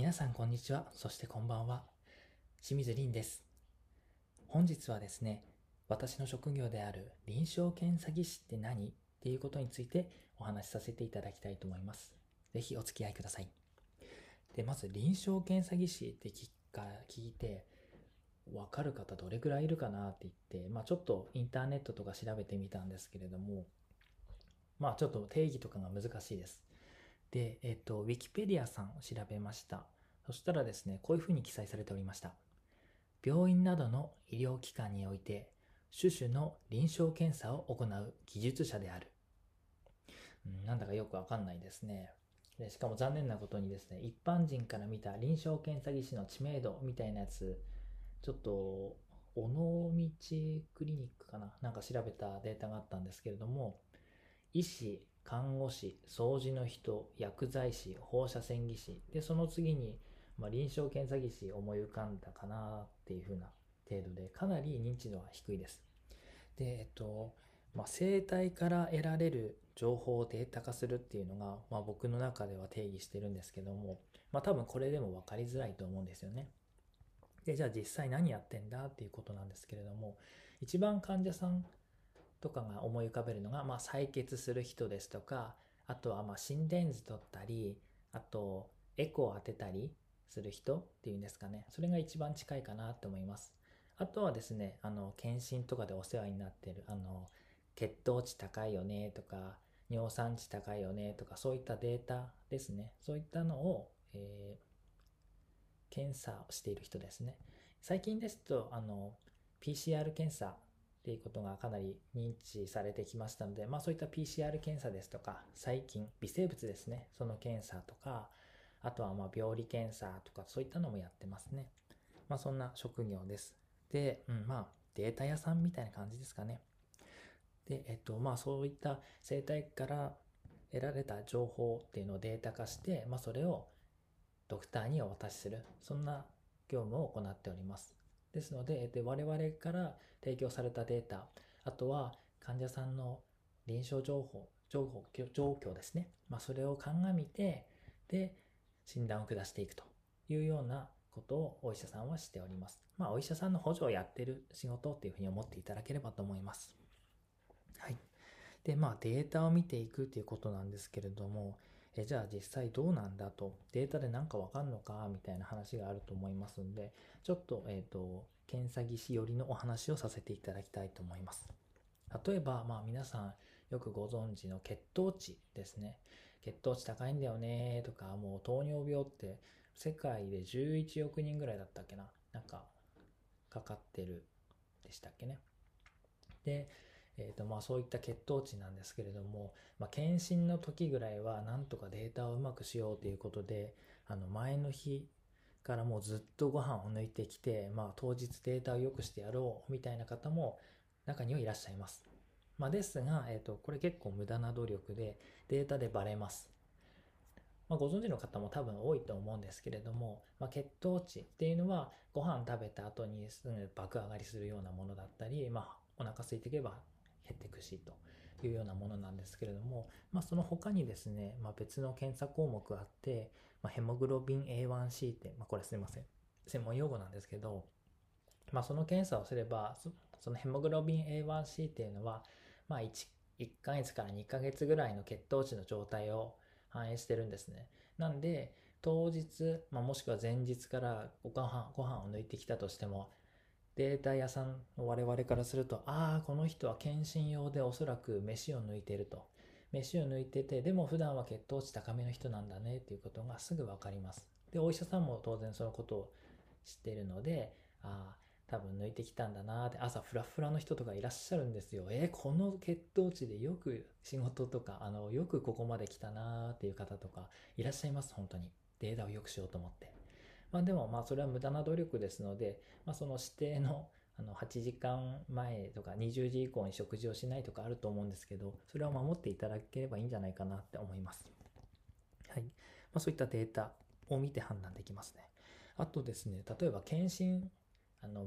皆さんこんにちは、そしてこんばんは。清水凛です。本日はですね、私の職業である臨床検査技師って何？っていうことについてお話しさせていただきたいと思います。ぜひお付き合いください。で、まず臨床検査技師って聞いて、わかる方どれくらいいるかな？って言って、まあちょっとインターネットとか調べてみたんですけれども、まあちょっと定義とかが難しいです。で、えっ、と、Wikipedia さんを調べました。そしたらですね、こういうふうに記載されておりました。病院などの医療機関において、種々の臨床検査を行う技術者である。うん、なんだかよくわかんないですねで。しかも残念なことにですね、一般人から見た臨床検査技師の知名度みたいなやつ、ちょっと、尾道クリニックかな？なんか調べたデータがあったんですけれども、医師、看護師、掃除の人、薬剤師、放射線技師、で、その次に、まあ、臨床検査技師思い浮かんだかなっていう風な程度で、かなり認知度は低いです。で、えっと、まあ、生体から得られる情報をデータ化するっていうのが、まあ、僕の中では定義してるんですけども、まあ、多分これでも分かりづらいと思うんですよね。で、じゃあ実際何やってんだっていうことなんですけれども、一番患者さんとかが思い浮かべるのが、まあ、採血する人ですとか、あとはま心電図取ったり、あとエコー当てたりする人っていうんですかね。それが一番近いかなと思います。あとはですね、あの、検診とかでお世話になってる、あの、血糖値高いよねとか、尿酸値高いよねとか、そういったデータですね。そういったのを、えー、検査をしている人ですね。最近ですと、あの、PCR 検査っていうことがかなり認知されてきましたので、まあそういった PCR 検査ですとか、細菌、微生物ですね、その検査とか、あとはまあ病理検査とかそういったのもやってますね。まあそんな職業です。で、うん、まあデータ屋さんみたいな感じですかね。で、えっとまあそういった生態から得られた情報っていうのをデータ化して、まあそれをドクターにお渡しする、そんな業務を行っております。ですので、で我々から提供されたデータ、あとは患者さんの臨床情報、情報、状況ですね。まあ、それを鑑みて、で、診断を下していくというようなことをお医者さんはしております。まあ、お医者さんの補助をやってる仕事っていうふうに思っていただければと思います。はい。で、まあ、データを見ていくっていうことなんですけれども、えじゃあ実際どうなんだ？と、データでなんかわかんのか？みたいな話があると思いますんで、ちょっと、えっ、ー、と、検査技師寄りのお話をさせていただきたいと思います。例えば、まあ皆さんよくご存知の血糖値ですね。血糖値高いんだよねとか、もう糖尿病って世界で11億人ぐらいだったっけな？なんか、かかってるでしたっけね？で、えーとまあ、そういった血糖値なんですけれども、まあ、検診の時ぐらいはなんとかデータをうまくしようということであの前の日からもうずっとご飯を抜いてきて、まあ、当日データを良くしてやろうみたいな方も中にはいらっしゃいます。まあ、ですが、えーと、これ結構無駄な努力でデータでバレます。まあ、ご存知の方も多分多いと思うんですけれども、まあ、血糖値っていうのはご飯食べた後にすぐ爆上がりするようなものだったり、まあ、お腹空いていけば減っていくしというようなものなんですけれども、まあ、その他にですね、まあ、別の検査項目があって、まあ、ヘモグロビン A1C って、まあ、これすいません専門用語なんですけど、まあ、その検査をすればそのヘモグロビン A1C っていうのは、まあ1、1ヶ月から2ヶ月ぐらいの血糖値の状態を反映してるんですね。なんで、当日、まあ、もしくは前日からご飯ご飯を抜いてきたとしても、データ屋さんの我々からすると、ああ、この人は検診用でおそらく飯を抜いてると。飯を抜いてて、でも普段は血糖値高めの人なんだねっていうことがすぐわかります。で、お医者さんも当然そのことを知ってるので、ああ、多分抜いてきたんだなって、朝フラフラの人とかいらっしゃるんですよ。えー、この血糖値でよく仕事とか、あの、よくここまで来たなーっていう方とかいらっしゃいます、本当に。データを良くしようと思って。まあでもまあそれは無駄な努力ですので、まあその指定の あの8時間前とか20時以降に食事をしないとかあると思うんですけど、それを守っていただければいいんじゃないかなって思います。はい。まあそういったデータを見て判断できますね。あとですね、例えば検診、あの、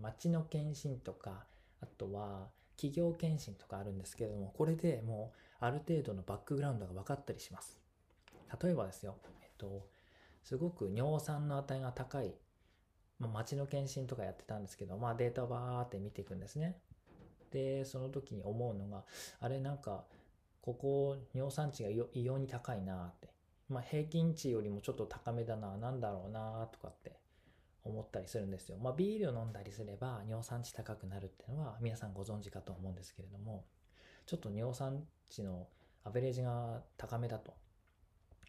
町の検診とか、あとは企業検診とかあるんですけれども、これでもうある程度のバックグラウンドが分かったりします。例えばですよ、えっと、すごく尿酸の値が高い、まあ、町の検診とかやってたんですけど、まあ、データをバーって見ていくんですね。で、その時に思うのが、あれなんか、ここ尿酸値が異様に高いなって。まあ、平均値よりもちょっと高めだな、なんだろうなとかって思ったりするんですよ。まあ、ビールを飲んだりすれば尿酸値高くなるっていうのは皆さんご存知かと思うんですけれども、ちょっと尿酸値のアベレージが高めだと。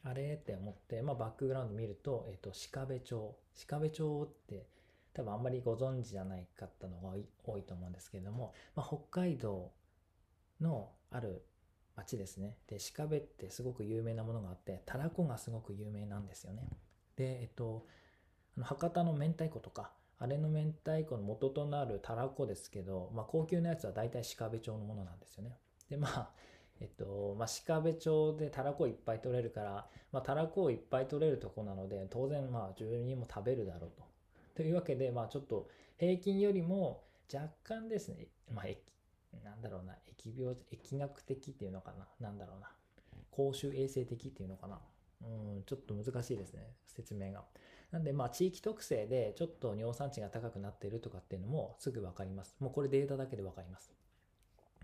あれって思って、まあ、バックグラウンド見ると、えっ、ー、と、鹿部町。鹿部町って多分あんまりご存知じゃない方のが多いと思うんですけれども、まあ、北海道のある町ですね。で、鹿部ってすごく有名なものがあって、たらこがすごく有名なんですよね。で、えっと、あの博多の明太子とか、あれの明太子の元となるたらこですけど、まあ、高級なやつは大体鹿部町のものなんですよね。で、まあ、えっと、まあ、鹿部町でたらこいっぱい取れるから、まあ、たらこをいっぱい取れるとこなので、当然、まあ、住人も食べるだろうと。というわけで、まあ、ちょっと平均よりも若干ですね、まあ、なんだろうな、疫病、疫学的っていうのかな、なんだろうな、公衆衛生的っていうのかな。うん、ちょっと難しいですね、説明が。なんで、まあ、地域特性でちょっと尿酸値が高くなっているとかっていうのもすぐ分かります。もうこれデータだけで分かります。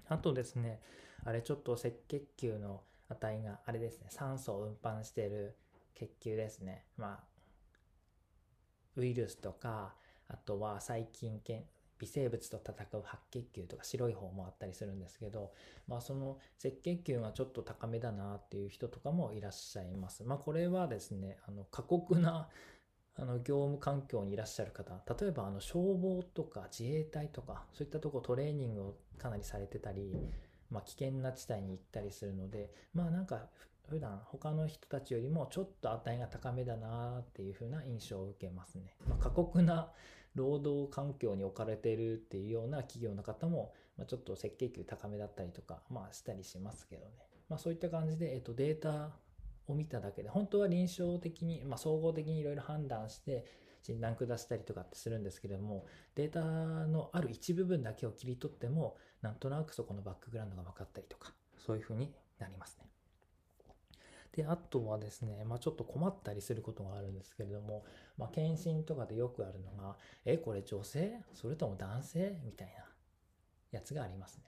あとですね、あれちょっと赤血球の値が、あれですね、酸素を運搬している血球ですね。まあ、ウイルスとか、あとは細菌系、微生物と戦う白血球とか白い方もあったりするんですけど、まあその赤血球がちょっと高めだなっていう人とかもいらっしゃいます。まあこれはですね、あの過酷なあの業務環境にいらっしゃる方、例えばあの消防とか自衛隊とか、そういったとこトレーニングをかなりされてたり、まあ、危険な地帯に行ったりするので、まあなんか普段他の人たちよりもちょっと値が高めだなっていう風な印象を受けますね。まあ、過酷な労働環境に置かれてるっていうような企業の方も、まあ、ちょっと赤血球高めだったりとか、まあしたりしますけどね。まあそういった感じで、えっと、データを見ただけで、本当は臨床的に、まあ総合的にいろいろ判断して、診断下したりとかってするんですけれども、データのある一部分だけを切り取っても、なんとなくそこのバックグラウンドが分かったりとか、そういうふうになりますね。で、あとはですね、まあ、ちょっと困ったりすることがあるんですけれども、まあ、検診とかでよくあるのが、え、これ女性？それとも男性？みたいなやつがありますね。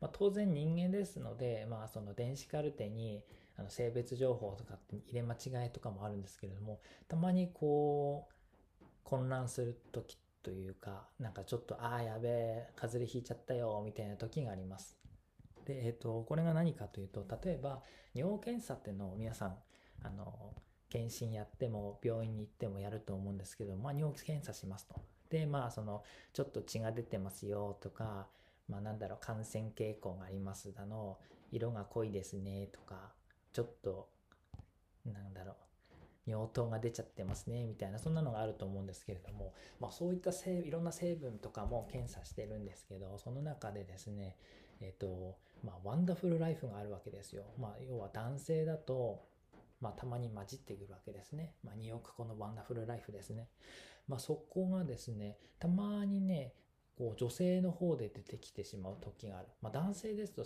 まあ、当然人間ですので、まあ、その電子カルテにあの性別情報とかって入れ間違いとかもあるんですけれども、たまにこう、混乱する時というか、なんかちょっと、ああ、やべえ、風邪ひいちゃったよ、みたいな時があります。で、えっ、ー、と、これが何かというと、例えば、尿検査っていうのを皆さん、あの、検診やっても、病院に行ってもやると思うんですけど、まあ、尿検査しますと。で、まあ、その、ちょっと血が出てますよとか、まあ、なんだろう、感染傾向がありますだの、色が濃いですねとか、ちょっと、なんだろう、尿糖が出ちゃってますね、みたいな、そんなのがあると思うんですけれども、まあそういったいろんな成分とかも検査してるんですけど、その中でですね、えっ、と、まあ、ワンダフルライフがあるわけですよ。まあ、要は男性だと、まあ、たまに混じってくるわけですね。まあ、2億個のワンダフルライフですね。まあ、そこがですね、たまにね、こう女性の方で出てきてしまう時がある。まあ、男性ですと、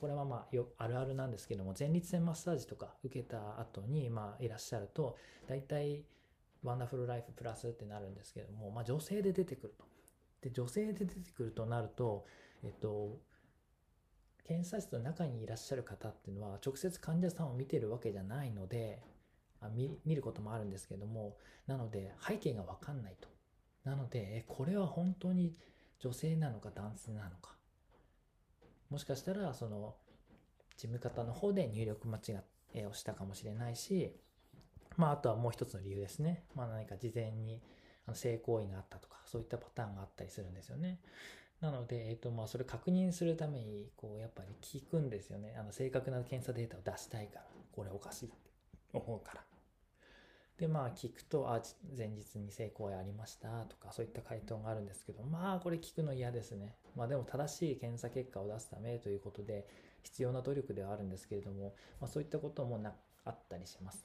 これはまあよあるあるなんですけども、前立腺マッサージとか受けた後にまあいらっしゃると、大体ワンダフルライフプラスってなるんですけども、まあ、女性で出てくると。で、女性で出てくるとなると、えっと、検査室の中にいらっしゃる方っていうのは直接患者さんを見てるわけじゃないのであ見見ることもあるんですけどもなので背景がわかんないとなのでこれは本当に女性なのか男性なのかもしかしたらその事務方の方で入力間違いをしたかもしれないしまああとはもう一つの理由ですねまあ何か事前に性行為があったとかそういったパターンがあったりするんですよねなので、えっ、と、まあ、それ確認するために、こう、やっぱり聞くんですよね。あの、正確な検査データを出したいから、これおかしいって思うから。で、まあ、聞くと、あ、前日に成功ありましたとか、そういった回答があるんですけど、まあ、これ聞くの嫌ですね。まあ、でも正しい検査結果を出すためということで、必要な努力ではあるんですけれども、まあ、そういったこともなあったりします。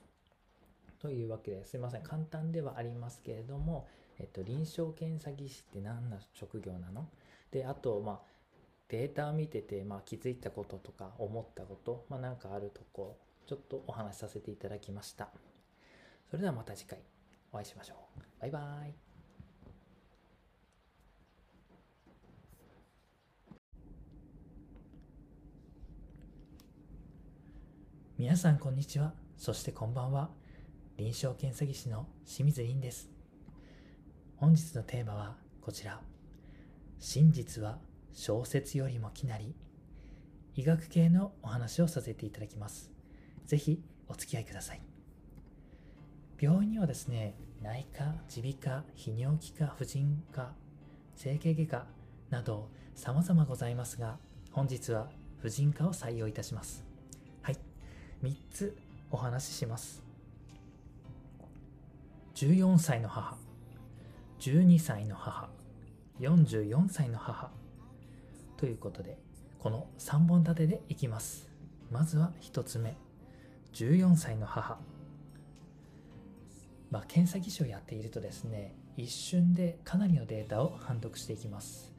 というわけですいません。簡単ではありますけれども、えっと、臨床検査技師って何の職業なの？で、あと、まあ、データを見てて、まあ、気づいたこととか思ったこと、まあ、なんかあるとこ、ちょっとお話しさせていただきました。それではまた次回お会いしましょう。バイバイ。皆さんこんにちは。そしてこんばんは。臨床検査技師の清水凛です。本日のテーマはこちら。真実は小説よりもきなり。医学系のお話をさせていただきます。ぜひお付き合いください。病院にはですね、内科、耳鼻科、泌尿器科、婦人科、整形外科など様々ございますが、本日は婦人科を採用いたします。はい。3つお話しします。14歳の母、12歳の母、44歳の母ということで、この3本立てでいきます。まずは1つ目、14歳の母。まあ、検査技師をやっているとですね、一瞬でかなりのデータを判読していきます。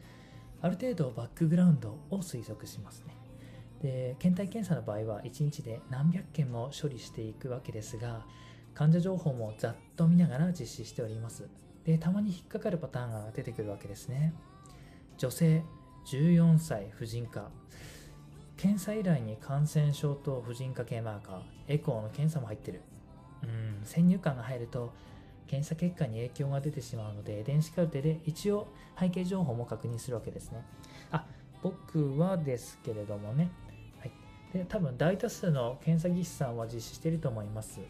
ある程度バックグラウンドを推測しますね。で検体検査の場合は1日で何百件も処理していくわけですが患者情報もざっと見ながら実施しておりますでたまに引っかかるパターンが出てくるわけですね女性14歳婦人科検査依頼に感染症と婦人科系マーカーエコーの検査も入ってるうん先入観が入ると検査結果に影響が出てしまうので電子カルテで一応背景情報も確認するわけですねあ僕はですけれどもねはいで多分大多数の検査技師さんは実施していると思います。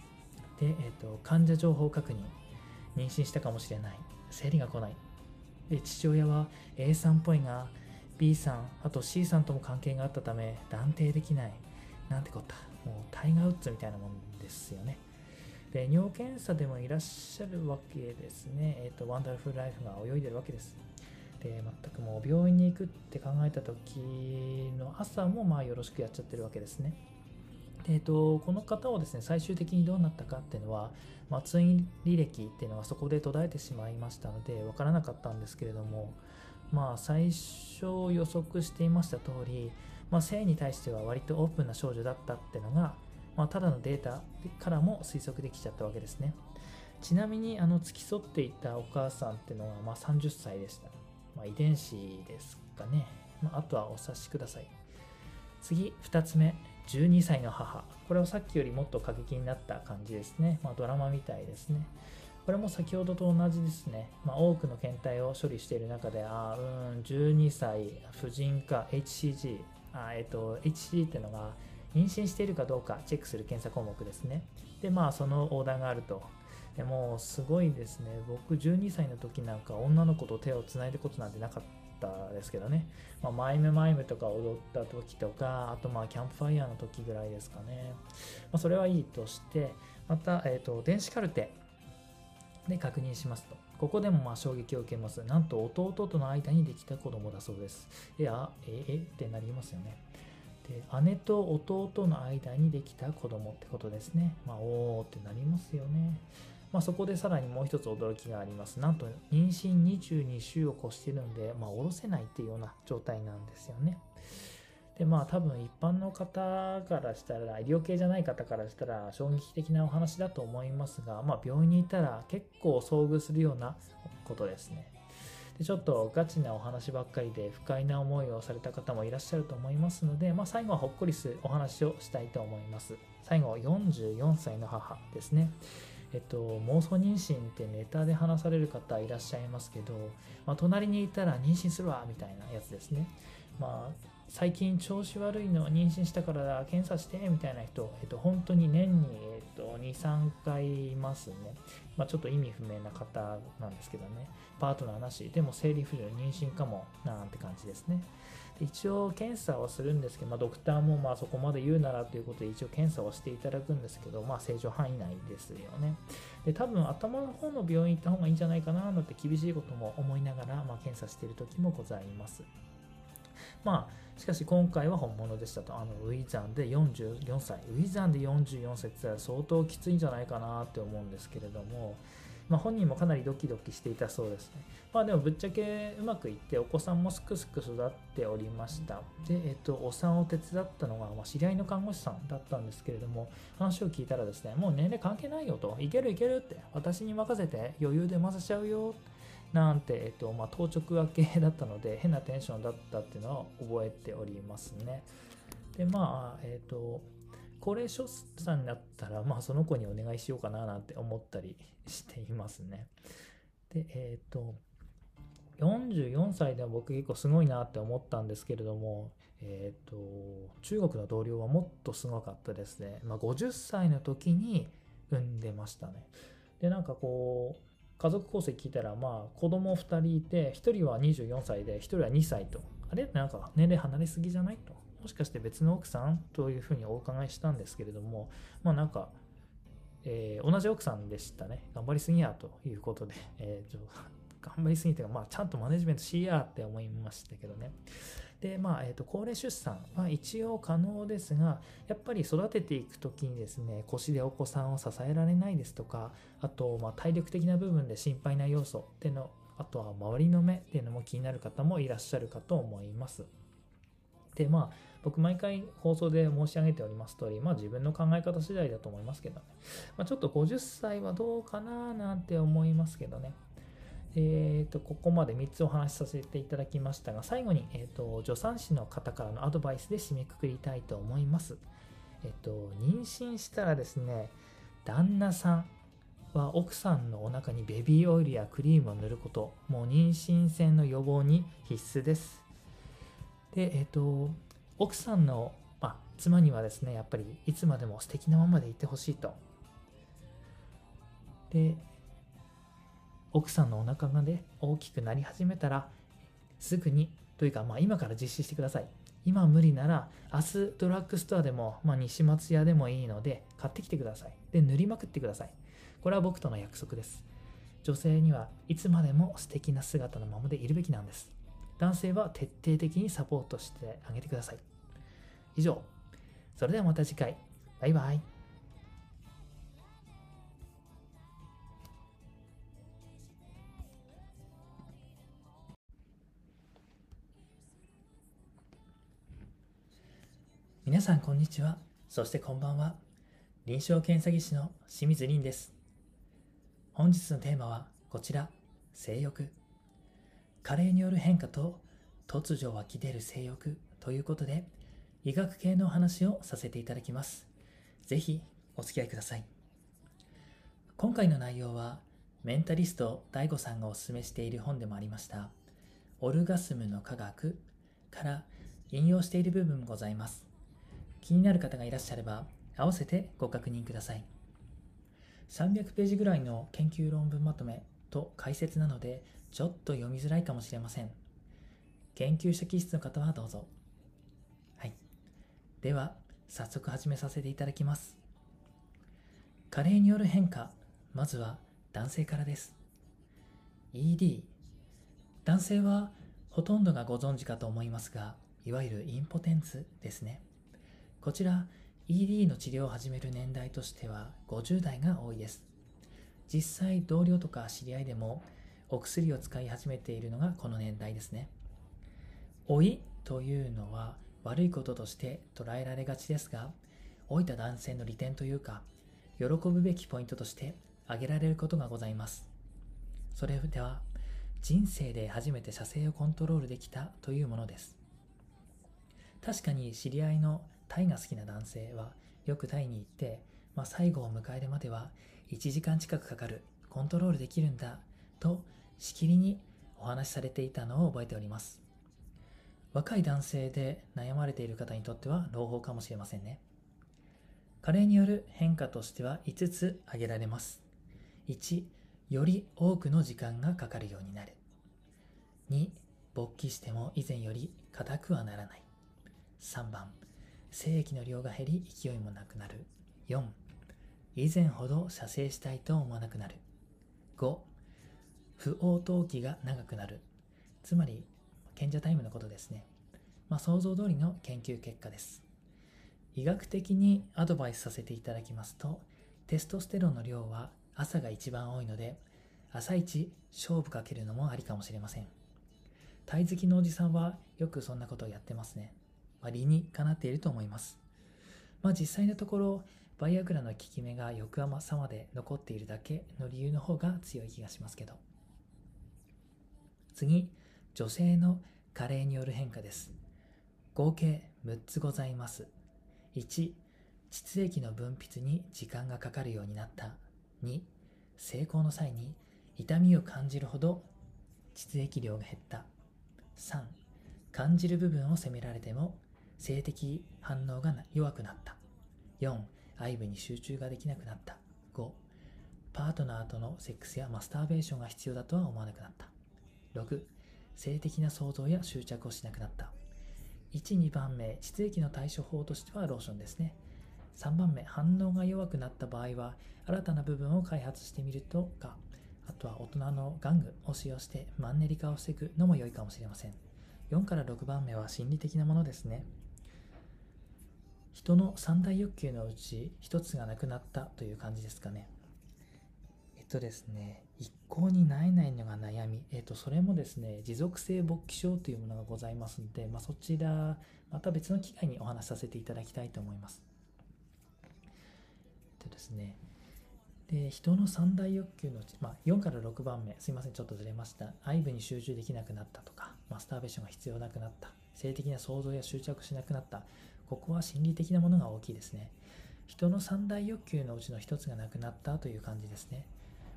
で、えーと、患者情報確認、妊娠したかもしれない、生理が来ない。で父親は A さんっぽいが B さん、あと C さんとも関係があったため断定できない。なんてこった。もうタイガー・ウッズみたいなもんですよね。で尿検査でもいらっしゃるわけですね。え、ー、と、ワンダフルライフが泳いでるわけです。で全くもう病院に行くって考えた時の朝もまあよろしくやっちゃってるわけですね。でえと、この方をですね最終的にどうなったかっていうのは、まあ、通院履歴っていうのがそこで途絶えてしまいましたので分からなかったんですけれどもまあ最初予測していました通り、まあ、性に対しては割とオープンな少女だったっていうのが、まあ、ただのデータからも推測できちゃったわけですねちなみにあの付き添っていたお母さんってのはまあ30歳でしたまあ、遺伝子ですかね。まあ、あとはお察しください。次、2つ目、12歳の母。これはさっきよりもっと過激になった感じですね。まあ、ドラマみたいですね。これも先ほどと同じですね。まあ、多くの検体を処理している中で、あうん、12歳、婦人科、HCG、あえっ、と、HCG ってのが、妊娠しているかどうかチェックする検査項目ですね。で、まあ、そのオーダーがあると。でもすごいですね僕12歳の時なんか女の子と手をつないでことなんてなかったですけどね、まあ、マイムマイムとか踊った時とかあとまあキャンプファイヤーの時ぐらいですかね、まあ、それはいいとしてまた、えーと、電子カルテで確認しますとここでもまあ衝撃を受けます。なんと弟との間にできた子供だそうです。いや、ええってなりますよね。で姉と弟の間にできた子供ってことですね。まあ、おーってなりますよね。まあ、そこでさらにもう一つ驚きがあります。なんと妊娠22週を越してるんで、まあ、下ろせないっていうような状態なんですよね。でまあ多分一般の方からしたら医療系じゃない方からしたら衝撃的なお話だと思いますが、まあ、病院にいたら結構遭遇するようなことですね。でちょっとガチなお話ばっかりで不快な思いをされた方もいらっしゃると思いますので、まあ、最後はほっこりするお話をしたいと思います。最後は44歳の母ですね。えっと、妄想妊娠ってネタで話される方いらっしゃいますけど、まあ、隣にいたら妊娠するわみたいなやつですね。まあ、最近調子悪いの妊娠したから検査してみたいな人、えっと、本当に年に、えっと、2、3回いますね。まあ、ちょっと意味不明な方なんですけどね。パートナーなし、でも生理不順、妊娠かもなんて感じですね。一応検査をするんですけど、まあ、ドクターもまあそこまで言うならということで一応検査をしていただくんですけど、まあ、正常範囲内ですよね。で多分頭の方の病院行った方がいいんじゃないかななんて厳しいことも思いながら、まあ、検査している時もございます。まあ、しかし今回は本物でしたと。あのウィザンで44歳。ウィザンで44歳って言ったら相当きついんじゃないかなって思うんですけれども、まあ、本人もかなりドキドキしていたそうですね。まあでもぶっちゃけうまくいってお子さんもすくすく育っておりました。で、えっと、お産を手伝ったのが、まあ、知り合いの看護師さんだったんですけれども、話を聞いたらですね、もう年齢関係ないよと、いけるいけるって、私に任せて余裕で混ぜちゃうよ。なんて、えっとまあ、当直明けだったので変なテンションだったっていうのは覚えておりますね。でまあえっ、と高齢出産になったら、まあ、その子にお願いしようかななんて思ったりしていますね。で、えっ、と、44歳では僕結構すごいなって思ったんですけれども、えっ、と、中国の同僚はもっとすごかったですね。まあ、50歳の時に産んでましたね。で、なんかこう、家族構成聞いたら、まあ、子供2人いて、1人は24歳で、1人は2歳と。あれ？なんか年齢離れすぎじゃないと。もしかして別の奥さんというふうにお伺いしたんですけれども、まあなんか、えー、同じ奥さんでしたね。頑張りすぎやということで、えー、頑張りすぎてまあ、ちゃんとマネジメントしやって思いましたけどね。で、まあ、えっ、ー、と、高齢出産は一応可能ですが、やっぱり育てていくときにですね、腰でお子さんを支えられないですとか、あと、まあ、体力的な部分で心配な要素っていうの、あとは周りの目っていうのも気になる方もいらっしゃるかと思います。で、まあ、僕毎回放送で申し上げております通り、まあ自分の考え方次第だと思いますけどね。まあ、ちょっと50歳はどうかななんて思いますけどね。えーと、ここまで3つお話しさせていただきましたが、最後に、えーと、助産師の方からのアドバイスで締めくくりたいと思います。えっ、ー、と、妊娠したらですね、旦那さんは奥さんのお腹にベビーオイルやクリームを塗ること、もう妊娠線の予防に必須です。で、えっ、ー、と、奥さんの、まあ、妻にはですね、やっぱりいつまでも素敵なままでいてほしいと。で、奥さんのお腹がね、大きくなり始めたら、すぐに、というか、まあ、今から実施してください。今無理なら、明日ドラッグストアでも、まあ、西松屋でもいいので、買ってきてください。で、塗りまくってください。これは僕との約束です。女性にはいつまでも素敵な姿のままでいるべきなんです。男性は徹底的にサポートしてあげてください。以上。それではまた次回。バイバイ。皆さんこんにちは。そしてこんばんは。臨床検査技師の清水凛です。本日のテーマはこちら、性欲。加齢による変化と突如湧き出る性欲ということで、医学系のお話をさせていただきます。ぜひお付き合いください。今回の内容は、メンタリスト DAIGO さんがお勧めしている本でもありました、オルガスムの科学から引用している部分もございます。気になる方がいらっしゃれば、合わせてご確認ください。300ページぐらいの研究論文まとめと解説なので、ちょっと読みづらいかもしれません。研究者気質の方はどうぞ。はいでは、早速始めさせていただきます。加齢による変化、まずは男性からです。ED。男性はほとんどがご存知かと思いますが、いわゆるインポテンツですね。こちら、ED の治療を始める年代としては50代が多いです。実際、同僚とか知り合いでもお薬を使い始めているのがこの年代ですね。老いというのは悪いこととして捉えられがちですが、老いた男性の利点というか、喜ぶべきポイントとして挙げられることがございます。それでは、人生で初めて射精をコントロールできたというものです。確かに知り合いのタイが好きな男性はよくタイに行って、まあ、最後を迎えるまでは1時間近くかかる、コントロールできるんだとしきりにお話しされていたのを覚えております。若い男性で悩まれている方にとっては朗報かもしれませんね。加齢による変化としては5つ挙げられます。1、より多くの時間がかかるようになる。2、勃起しても以前より硬くはならない。3番、精液の量が減り勢いもなくなる。4、以前ほど射精したいと思わなくなる。5、不応答期が長くなる。つまり賢者タイムのことですね。まあ、想像通りの研究結果です。医学的にアドバイスさせていただきますと、テストステロンの量は朝が一番多いので、朝一勝負かけるのもありかもしれません。タイ好きのおじさんはよくそんなことをやってますね。まあ、理にかなっていると思います。まあ実際のところ、バイアグラの効き目が翌朝まで残っているだけの理由の方が強い気がしますけど。次、女性の加齢による変化です。合計6つございます。1、膣液の分泌に時間がかかるようになった。2、成功の際に痛みを感じるほど膣液量が減った。3、感じる部分を責められても性的反応が弱くなった。4、愛部に集中ができなくなった。5、パートナーとのセックスやマスターベーションが必要だとは思わなくなった。6、性的な想像や執着をしなくなった。1、2番目、膣液の対処法としてはローションですね。3番目、反応が弱くなった場合は、新たな部分を開発してみるとか、あとは大人の玩具を使用してマンネリ化を防ぐのも良いかもしれません。4から6番目は心理的なものですね。人の三大欲求のうち一つがなくなったという感じですかね。えっとですね、一向になえないのが悩み、えっと、それもですね、持続性勃起症というものがございますので、まあ、そちら、また別の機会にお話しさせていただきたいと思います。でですね、で人の三大欲求のうち、まあ、4から6番目、すいません、ちょっとずれました。愛部に集中できなくなったとか、マスターベーションが必要なくなった、性的な想像や執着しなくなった、ここは心理的なものが大きいですね。人の三大欲求のうちの一つがなくなったという感じですね。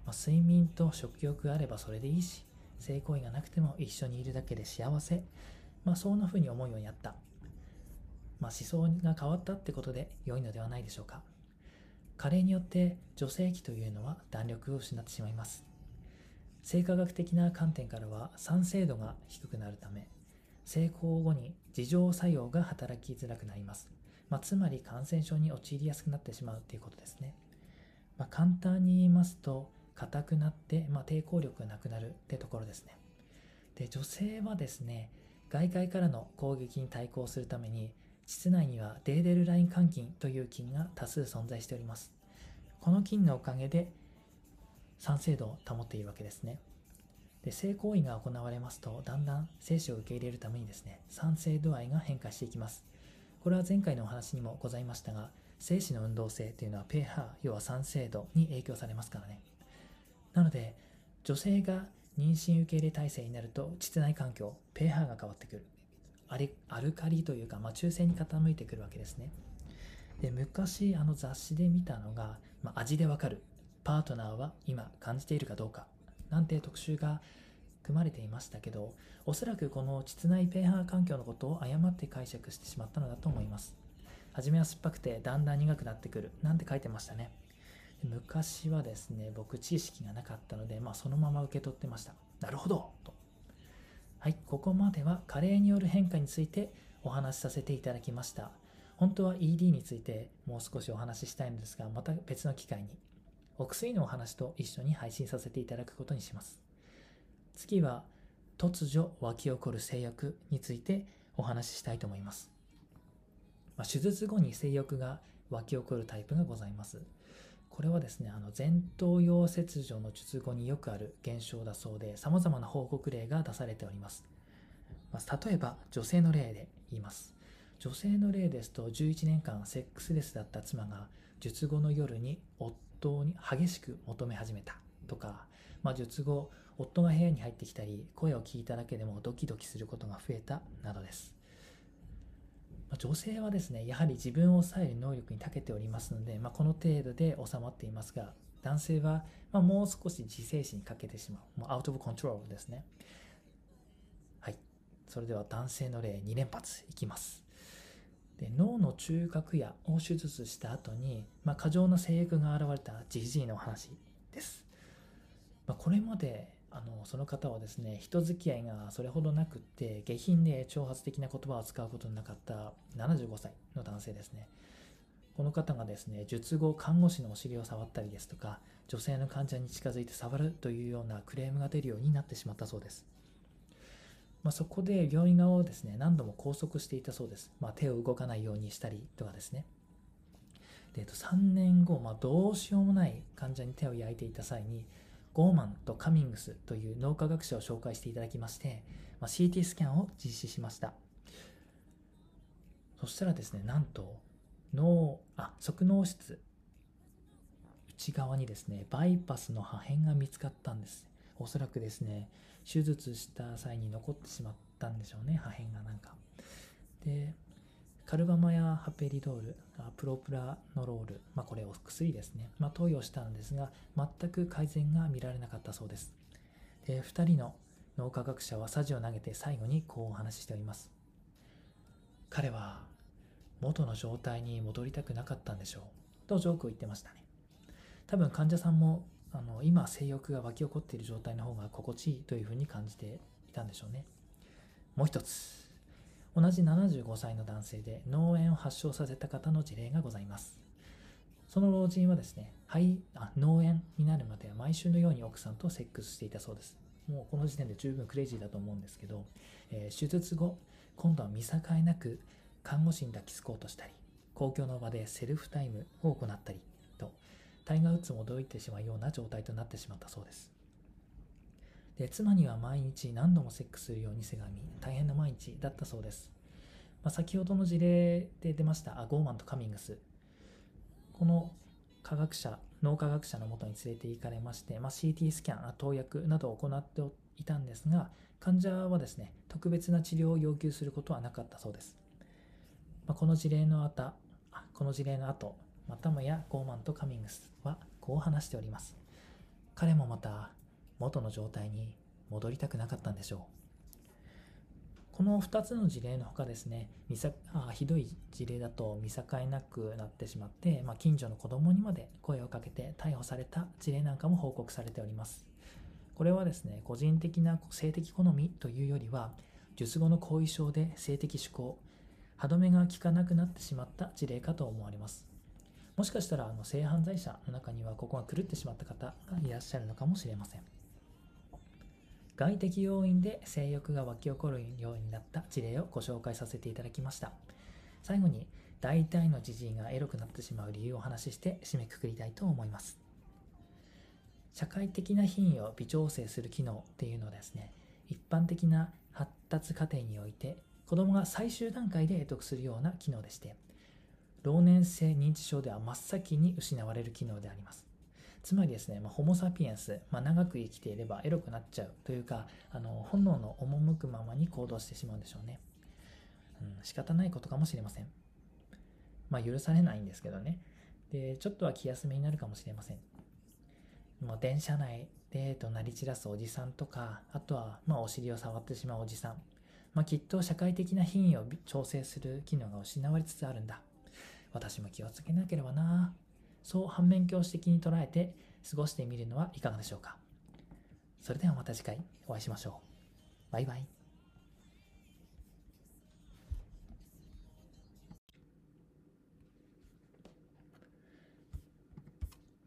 まあ、睡眠と食欲があればそれでいいし、性行為がなくても一緒にいるだけで幸せ。まあ、そんな風に思うようになった。まあ、思想が変わったってことで良いのではないでしょうか。加齢によって女性器というのは弾力を失ってしまいます。生化学的な観点からは酸性度が低くなるため、成功後に自浄作用が働きづらくなります。まあ、つまり感染症に陥りやすくなってしまうということですね。まあ、簡単に言いますと、硬くなって、まあ、抵抗力がなくなるってところですね。で、女性はですね、外界からの攻撃に対抗するために、膣内にはデーデルライン肝菌という菌が多数存在しております。この菌のおかげで酸性度を保っているわけですね。で性行為が行われますとだんだん精子を受け入れるためにですね酸性度合いが変化していきます。これは前回のお話にもございましたが精子の運動性というのは pH 要は酸性度に影響されますからね。なので女性が妊娠受け入れ体制になると膣内環境 pH が変わってくる。アアルカリというか、まあ、中性に傾いてくるわけですね。で昔あの雑誌で見たのが、まあ、味でわかる。パートナーは今感じているかどうか。なんて特集が組まれていましたけど、おそらくこの膣内 pH 環境のことを誤って解釈してしまったのだと思います。初めは酸っぱくてだんだん苦くなってくるなんて書いてましたね。昔はですね、僕知識がなかったので、まあそのまま受け取ってました。なるほどと。はい、ここまでは加齢による変化についてお話しさせていただきました。本当は ED についてもう少しお話ししたいのですが、また別の機会にお薬のお話と一緒に配信させていただくことにします。次は、突如湧き起こる性欲についてお話ししたいと思います。まあ、手術後に性欲が湧き起こるタイプがございます。これはですね、あの前頭葉切除の術後によくある現象だそうで、様々な報告例が出されております。まあ、例えば、女性の例で言います。女性の例ですと、11年間セックスレスだった妻が、術後の夜に夫夫に激しく求め始めたとか、まあ、術後、夫が部屋に入ってきたり、声を聞いただけでもドキドキすることが増えたなどです。まあ、女性はですね、やはり自分を抑える能力に長けておりますので、まあ、この程度で収まっていますが、男性は、まもう少し自制心に欠けてしまう。もうアウト・オブ・コントロールですね。はい。それでは男性の例2連発いきます。で脳の中核野を手術した後に、まあ、過剰な性欲が現れたじじいの話です。まあ、これまであのその方はですね人付き合いがそれほどなくって下品で挑発的な言葉を使うことのなかった75歳の男性ですねこの方がですね術後看護師のお尻を触ったりですとか女性の患者に近づいて触るというようなクレームが出るようになってしまったそうですまあ、そこで病院側をですね、何度も拘束していたそうです。まあ、手を動かないようにしたりとかですね。で、えっと3年後、まあ、どうしようもない患者に手を焼いていた際に、ゴーマンとカミングスという脳科学者を紹介していただきまして、まあ、CT スキャンを実施しましたそしたらですねなんと脳あ側脳室内側にですねバイパスの破片が見つかったんですおそらくですね手術した際に残ってしまったんでしょうね破片がなんか。でカルバマやハペリドールプロプラノロール、まあ、これお薬ですね、まあ、投与したんですが全く改善が見られなかったそうです。で2人の脳科学者はサジを投げて最後にこうお話ししております。彼は元の状態に戻りたくなかったんでしょう。とジョークを言ってましたね。多分患者さんもあの今性欲が湧き起こっている状態の方が心地いいというふうに感じていたんでしょうね。もう一つ。同じ75歳の男性で脳炎を発症させた方の事例がございます。その老人はですね肺あ脳炎になるまでは毎週のように奥さんとセックスしていたそうです。もうこの時点で十分クレイジーだと思うんですけど、えー、手術後今度は見境なく看護師に抱きつこうとしたり公共の場でセルフタイムを行ったりタイガー・ウッズも驚いてしまうような状態となってしまったそうです。で妻には毎日何度もセックスするようにせがみ大変な毎日だったそうです、まあ、先ほどの事例で出ましたあゴーマンとカミングス。この科学者脳科学者のもとに連れて行かれまして、まあ、CT スキャン投薬などを行っていたんですが患者はですね特別な治療を要求することはなかったそうです。まあ、この事例の後、この事例の後、またもやゴーマンとカミングスはこう話しております。彼もまた元の状態に戻りたくなかったんでしょう。この2つの事例のほかですね、見さあひどい事例だと見境なくなってしまって、まあ、近所の子供にまで声をかけて逮捕された事例なんかも報告されております。これはですね、個人的な性的好みというよりは、術後の後遺症で性的趣向、歯止めが効かなくなってしまった事例かと思われます。もしかしたらあの性犯罪者の中にはここが狂ってしまった方がいらっしゃるのかもしれません。外的要因で性欲が湧き起こるようになった事例をご紹介させていただきました。最後に大体のじじいがエロくなってしまう理由をお話しして締めくくりたいと思います。社会的な品位を微調整する機能っていうのはですね、一般的な発達過程において子供が最終段階で得得するような機能でして、老年性認知症では真っ先に失われる機能であります。つまりですね、まあ、ホモ・サピエンス、まあ、長く生きていればエロくなっちゃうというか、あの本能の赴くままに行動してしまうんでしょうね。うん、仕方ないことかもしれません。まあ、許されないんですけどね。で、ちょっとは気休めになるかもしれません。もう電車内で怒鳴り散らすおじさんとか、あとは、まあ、お尻を触ってしまうおじさん。まあ、きっと社会的な品位を調整する機能が失われつつあるんだ。私も気をつけなければな。そう反面教師的に捉えて過ごしてみるのはいかがでしょうか。それではまた次回お会いしましょう。バイバイ。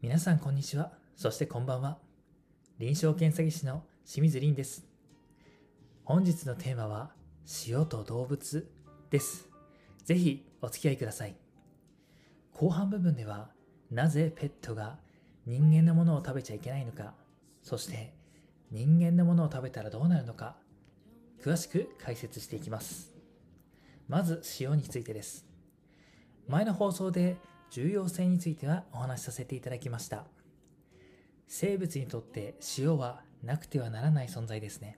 皆さんこんにちは。そしてこんばんは。臨床検査技師の清水凛です。本日のテーマは塩と動物です。ぜひお付き合いください。後半部分では、なぜペットが人間のものを食べちゃいけないのか、そして人間のものを食べたらどうなるのか、詳しく解説していきます。まず塩についてです。前の放送で重要性についてはお話しさせていただきました。生物にとって塩はなくてはならない存在ですね。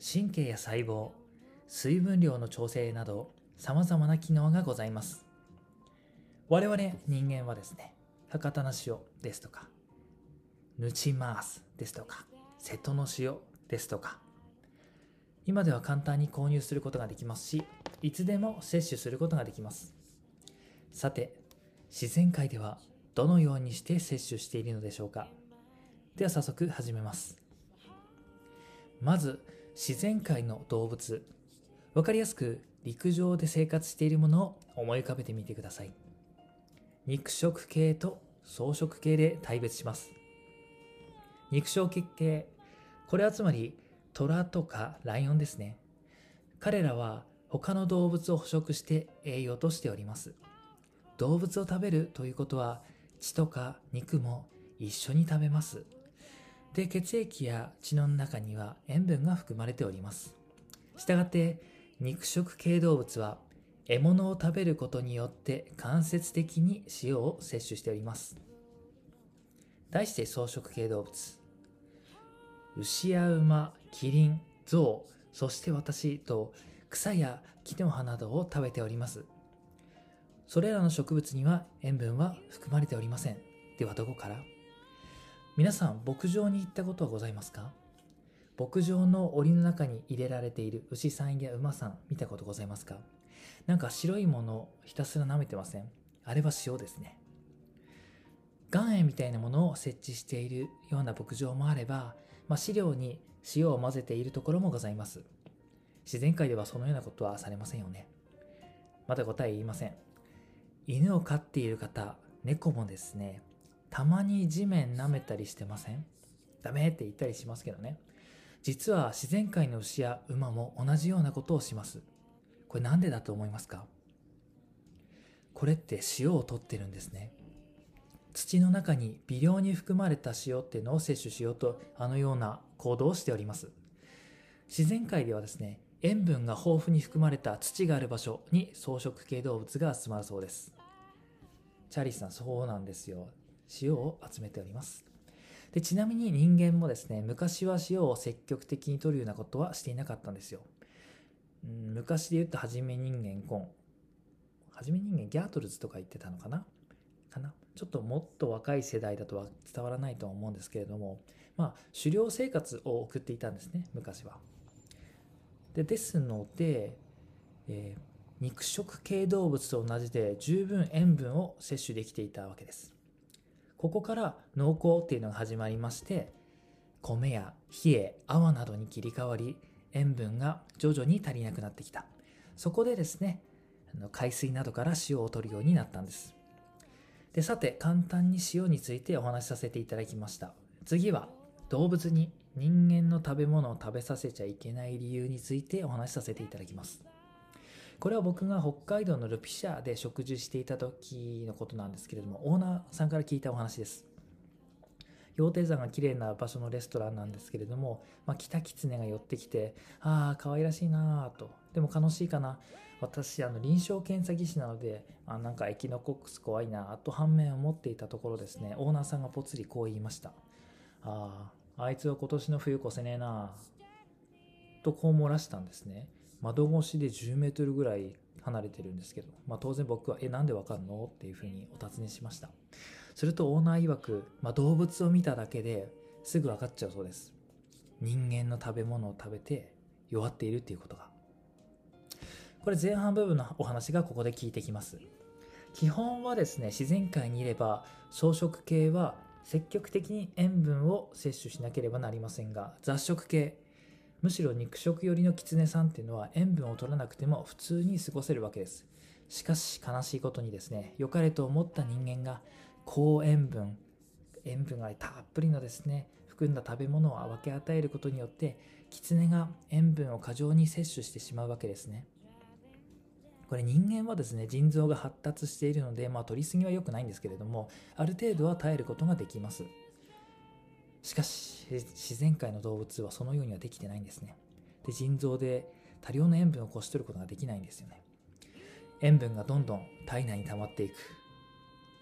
神経や細胞、水分量の調整など様々な機能がございます。我々人間はですね、博多の塩ですとか、ぬちマースですとか、瀬戸の塩ですとか、今では簡単に購入することができますし、いつでも摂取することができます。さて、自然界ではどのようにして摂取しているのでしょうかでは早速始めます。まず、自然界の動物わかりやすく陸上で生活しているものを思い浮かべてみてください肉食系と草食系で大別します。肉食系これはつまり虎とかライオンですね。彼らは他の動物を捕食して栄養としております。動物を食べるということは血とか肉も一緒に食べます。で血液や血の中には塩分が含まれております。したがって肉食系動物は獲物を食べることによって間接的に塩を摂取しております。題して草食系動物。牛や馬キリンゾウそして私と草や木の葉などを食べております。それらの植物には塩分は含まれておりません。ではどこから？皆さん牧場に行ったことはございますか？牧場の檻の中に入れられている牛さんや馬さん見たことございますか？なんか白いものひたすら舐めてません？あれは塩ですね。岩塩みたいなものを設置しているような牧場もあれば、まあ、飼料に塩を混ぜているところもございます。自然界ではそのようなことはされませんよね。まだ答え言いません。犬を飼っている方猫もですねたまに地面舐めたりしてません？ダメって言ったりしますけどね。実は自然界の牛や馬も同じようなことをします。これなんでだと思いますか？これって塩を取ってるんですね。土の中に微量に含まれた塩っていうのを摂取しようとあのような行動をしております。自然界ではですね塩分が豊富に含まれた土がある場所に草食系動物が集まるそうです。チャーリーさんそうなんですよ。塩を集めております。でちなみに人間もですね昔は塩を積極的に取るようなことはしていなかったんですよ、うん、昔で言うとはじめ人間コン。はじめ人間ギャートルズとか言ってたのかな？かな？ちょっともっと若い世代だとは伝わらないとは思うんですけれどもまあ狩猟生活を送っていたんですね昔は。でですので、えー、肉食系動物と同じで十分塩分を摂取できていたわけです。ここから農耕っていうのが始まりまして米や冷え泡などに切り替わり塩分が徐々に足りなくなってきた。そこでですね海水などから塩を取るようになったんです。でさて簡単に塩についてお話しさせていただきました。次は動物に人間の食べ物を食べさせちゃいけない理由についてお話しさせていただきます。これは僕が北海道のルピシャで食事していた時のことなんですけれども、オーナーさんから聞いたお話です。羊蹄山が綺麗な場所のレストランなんですけれども、まあ、キタキツネが寄ってきて、ああ、可愛らしいなぁと。でも楽しいかな。私、あの、臨床検査技師なので、あなんかエキノコックス怖いなぁと反面を持っていたところですね、オーナーさんがぽつりこう言いました。ああ、あいつは今年の冬越せねえなぁとこう漏らしたんですね。窓越しで10メートルぐらい離れてるんですけど、まあ、当然僕は「えなんでわかるの?」っていうふうにお尋ねしましたするとオーナー曰く、まあ、動物を見ただけですぐ分かっちゃうそうです。人間の食べ物を食べて弱っているっていうことが。これ前半部分のお話がここで聞いてきます。基本はですね自然界にいれば草食系は積極的に塩分を摂取しなければなりませんが雑食系むしろ肉食寄りのキツネさんっていうのは塩分を取らなくても普通に過ごせるわけです。しかし悲しいことにですね良かれと思った人間が高塩分塩分がたっぷりのですね含んだ食べ物を分け与えることによってキツネが塩分を過剰に摂取してしまうわけですね。これ人間はですね腎臓が発達しているので、まあ、取りすぎは良くないんですけれどもある程度は耐えることができます。しかし自然界の動物はそのようにはできてないんですね。で腎臓で多量の塩分をこし取ることができないんですよね。塩分がどんどん体内に溜まっていく。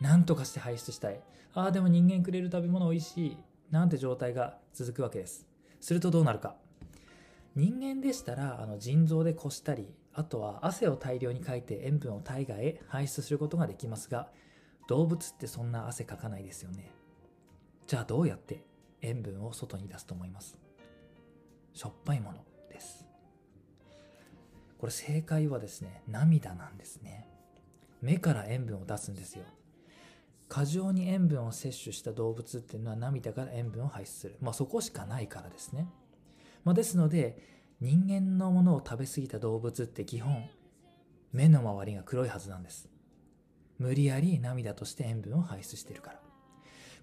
何とかして排出したい。ああでも人間くれる食べ物おいしい。なんて状態が続くわけです。するとどうなるか。人間でしたらあの腎臓でこしたりあとは汗を大量にかいて塩分を体外へ排出することができますが動物ってそんな汗かかないですよね。じゃあどうやって塩分を外に出すと思います？しょっぱいものです。これ正解はですね涙なんですね。目から塩分を出すんですよ。過剰に塩分を摂取した動物っていうのは涙から塩分を排出する。まあそこしかないからですね、まあ、ですので人間のものを食べ過ぎた動物って基本目の周りが黒いはずなんです。無理やり涙として塩分を排出してるから。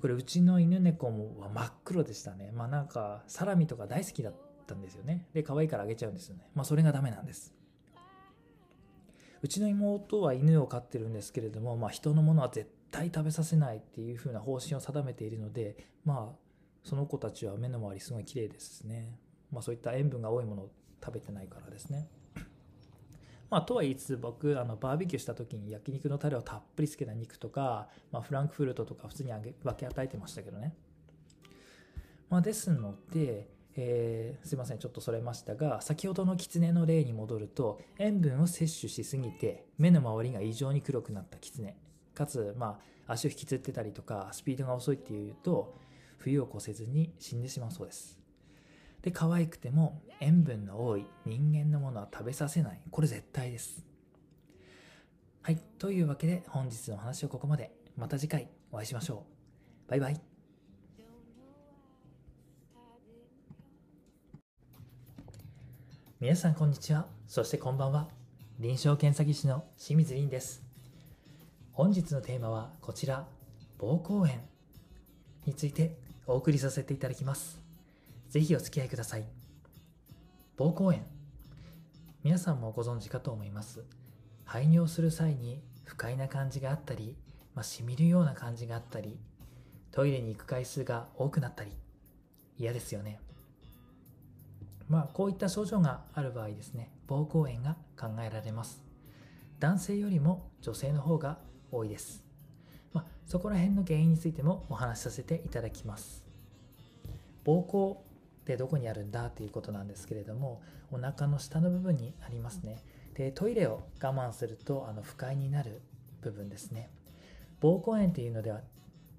これうちの犬猫もは真っ黒でしたね。まあなんかサラミとか大好きだったんですよね。で可愛いからあげちゃうんですよね。まあそれがダメなんです。うちの妹は犬を飼ってるんですけれども、まあ、人のものは絶対食べさせないっていう風な方針を定めているのでまあその子たちは目の周りすごい綺麗ですね。まあそういった塩分が多いものを食べてないからですね。まあ、とは言いつつ僕あのバーベキューした時に焼肉のタレをたっぷりつけた肉とか、まあ、フランクフルトとか普通にあげ分け与えてましたけどね、まあ、ですので、えー、すいませんちょっとそれましたが先ほどの狐の例に戻ると塩分を摂取しすぎて目の周りが異常に黒くなった狐。かつ、まあ、足を引きずってたりとかスピードが遅いっていうと冬を越せずに死んでしまうそうです。で可愛くても塩分の多い人間のものは食べさせない。これ絶対です。はいというわけで本日の話はここまで。また次回お会いしましょう。バイバイ。皆さんこんにちはそしてこんばんは臨床検査技師の清水凛です本日のテーマはこちら膀胱炎についてお送りさせていただきますぜひお付き合いください。膀胱炎。皆さんもご存知かと思います。排尿する際に不快な感じがあったり、まあ、しみるような感じがあったり、トイレに行く回数が多くなったり、嫌ですよね。まあ、こういった症状がある場合ですね、膀胱炎が考えられます。男性よりも女性の方が多いです。まあ、そこら辺の原因についてもお話しさせていただきます。膀胱でどこにあるんだっていうことなんですけれどもお腹の下の部分にありますねでトイレを我慢するとあの不快になる部分ですね膀胱炎っていうのでは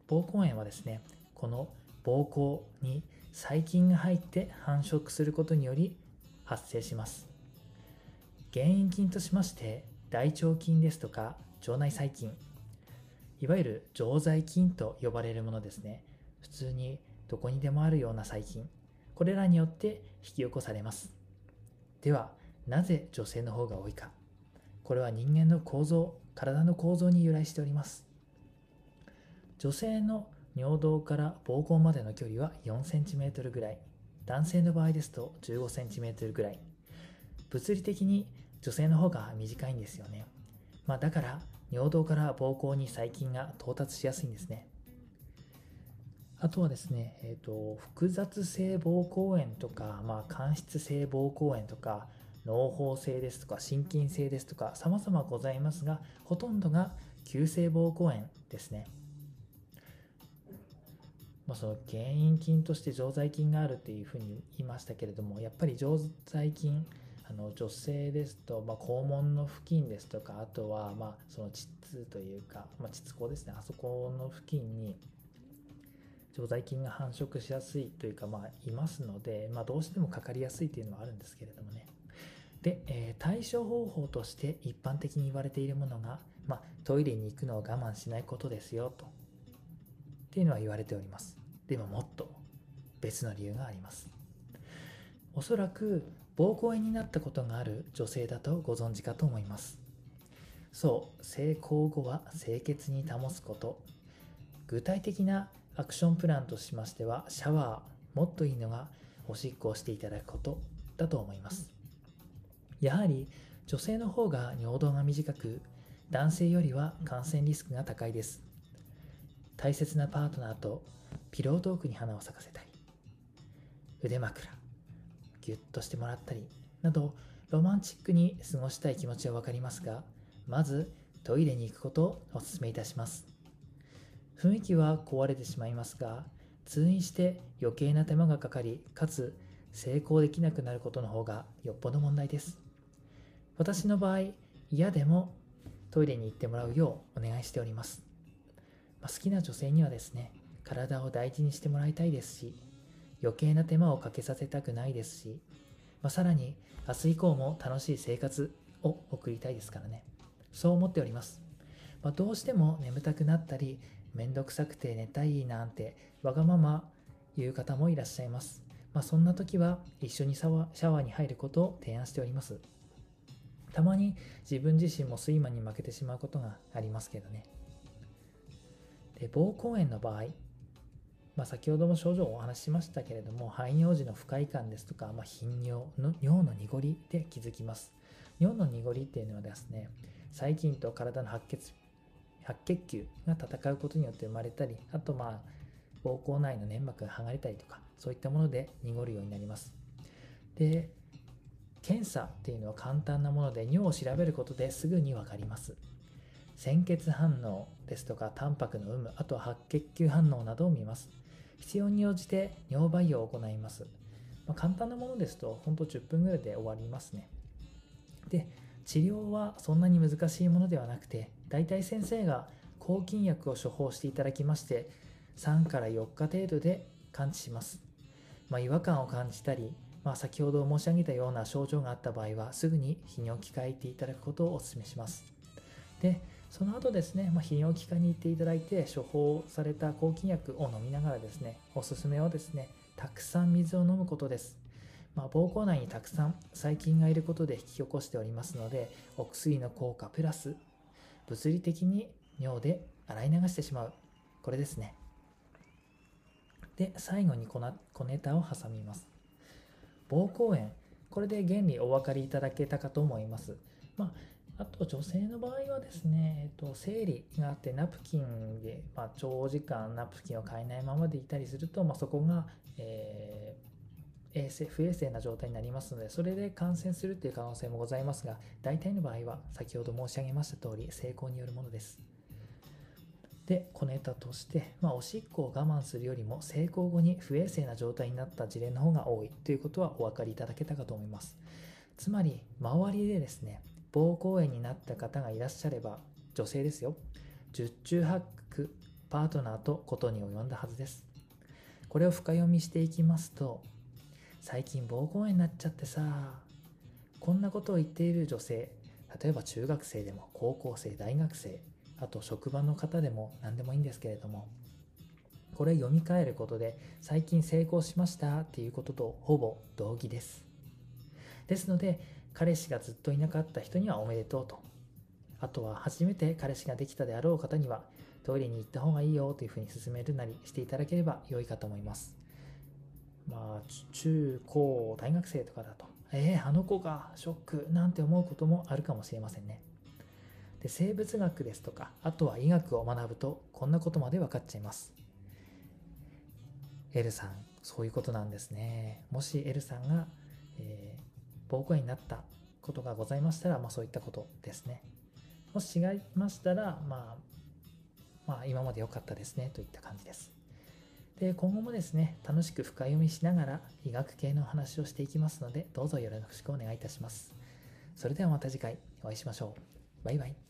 膀胱炎はですねこの膀胱に細菌が入って繁殖することにより発生します原因菌としまして大腸菌ですとか腸内細菌いわゆる常在菌と呼ばれるものですね普通にどこにでもあるような細菌これらによって引き起こされます。では、なぜ女性の方が多いか。これは人間の構造、体の構造に由来しております。女性の尿道から膀胱までの距離は 4cm ぐらい。男性の場合ですと 15cm ぐらい。物理的に女性の方が短いんですよね。まあ、だから尿道から膀胱に細菌が到達しやすいんですね。あとはですね、えーと、複雑性膀胱炎とか、まあ、間質性膀胱炎とか脳胞性ですとか心筋性ですとか様々ございますがほとんどが急性膀胱炎ですね、まあ、その原因菌として常在菌があるっていうふうに言いましたけれどもやっぱり常在菌あの女性ですと、まあ、肛門の付近ですとかあとはまあその膣というか、まあ、膣口ですねあそこの付近に常在菌が繁殖しやすいというか、まあ、いますので、まあ、どうしてもかかりやすいというのはあるんですけれどもね。で、えー、対処方法として一般的に言われているものが、まあ、トイレに行くのを我慢しないことですよと。っていうのは言われております。でももっと別の理由があります。おそらく膀胱炎になったことがある女性だとご存知かと思います。そう、性交後は清潔に保つこと。具体的なアクションプランとしましては、シャワー、もっといいのがおしっこをしていただくことだと思います。やはり女性の方が尿道が短く、男性よりは感染リスクが高いです。大切なパートナーとピロートークに花を咲かせたり、腕枕、ぎゅっとしてもらったり、などロマンチックに過ごしたい気持ちはわかりますが、まずトイレに行くことをお勧めいたします。雰囲気は壊れてしまいますが通院して余計な手間がかかりかつ成功できなくなることの方がよっぽど問題です私の場合嫌でもトイレに行ってもらうようお願いしております、まあ、好きな女性にはですね体を大事にしてもらいたいですし余計な手間をかけさせたくないですし、まあ、さらに明日以降も楽しい生活を送りたいですからねそう思っております、まあ、どうしても眠たくなったりめんどくさくて寝たいなんてわがまま言う方もいらっしゃいます。まあ、そんな時は一緒にシャワーに入ることを提案しております。たまに自分自身も睡魔に負けてしまうことがありますけどね。で膀胱炎の場合、まあ、先ほども症状をお話ししましたけれども排尿時の不快感ですとか、まあ、頻尿の尿の濁りで気づきます。尿の濁りっていうのはですね細菌と体の白血白血球が戦うことによって生まれたりあとまあ膀胱内の粘膜が剥がれたりとかそういったもので濁るようになります。で検査っていうのは簡単なもので尿を調べることですぐに分かります。鮮血反応ですとかタンパクの有無あとは白血球反応などを見ます。必要に応じて尿培養を行います、まあ、簡単なものですとほんと10分ぐらいで終わりますね。で治療はそんなに難しいものではなくて大体先生が抗菌薬を処方していただきまして3から4日程度で完治します、まあ、違和感を感じたり、まあ、先ほど申し上げたような症状があった場合はすぐに泌尿器科へ行っていただくことをお勧めします。でその後ですね、まあ、泌尿器科に行っていただいて処方された抗菌薬を飲みながらですねおすすめはですねたくさん水を飲むことです。まあ、膀胱内にたくさん細菌がいることで引き起こしておりますのでお薬の効果プラス物理的に尿で洗い流してしまう。これですね。で最後に小小ネタを挟みます。膀胱炎。これで原理お分かりいただけたかと思います。まああと女性の場合はですね、えっと、生理があってナプキンで、まあ、長時間ナプキンを変えないままでいたりすると、まあ、そこが、えー、衛生不衛生な状態になりますのでそれで感染するという可能性もございますが大体の場合は先ほど申し上げました通り成功によるものです。で小ネタとして、まあ、おしっこを我慢するよりも成功後に不衛生な状態になった事例の方が多いということはお分かりいただけたかと思います。つまり周りでですね膀胱炎になった方がいらっしゃれば女性ですよ。十中八九パートナーとことに及んだはずです。これを深読みしていきますと最近膀胱炎になっちゃってさこんなことを言っている女性例えば中学生でも高校生大学生あと職場の方でも何でもいいんですけれどもこれ読み替えることで最近成功しましたっていうこととほぼ同義です。ですので彼氏がずっといなかった人にはおめでとうと。あとは初めて彼氏ができたであろう方にはトイレに行った方がいいよというふうに勧めるなりしていただければ良いかと思います。まあ、中高大学生とかだと、えー、あの子がショックなんて思うこともあるかもしれませんね。で生物学ですとか、あとは医学を学ぶとこんなことまで分かっちゃいます。L さん、そういうことなんですね。もし L さんが、えー膀胱炎になったことがございましたら、まあ、そういったことですね。もし違いましたら、まあ、まあ、今まで良かったですねといった感じです。で、今後もですね、楽しく深読みしながら医学系の話をしていきますので、どうぞよろしくお願いいたします。それではまた次回お会いしましょう。バイバイ。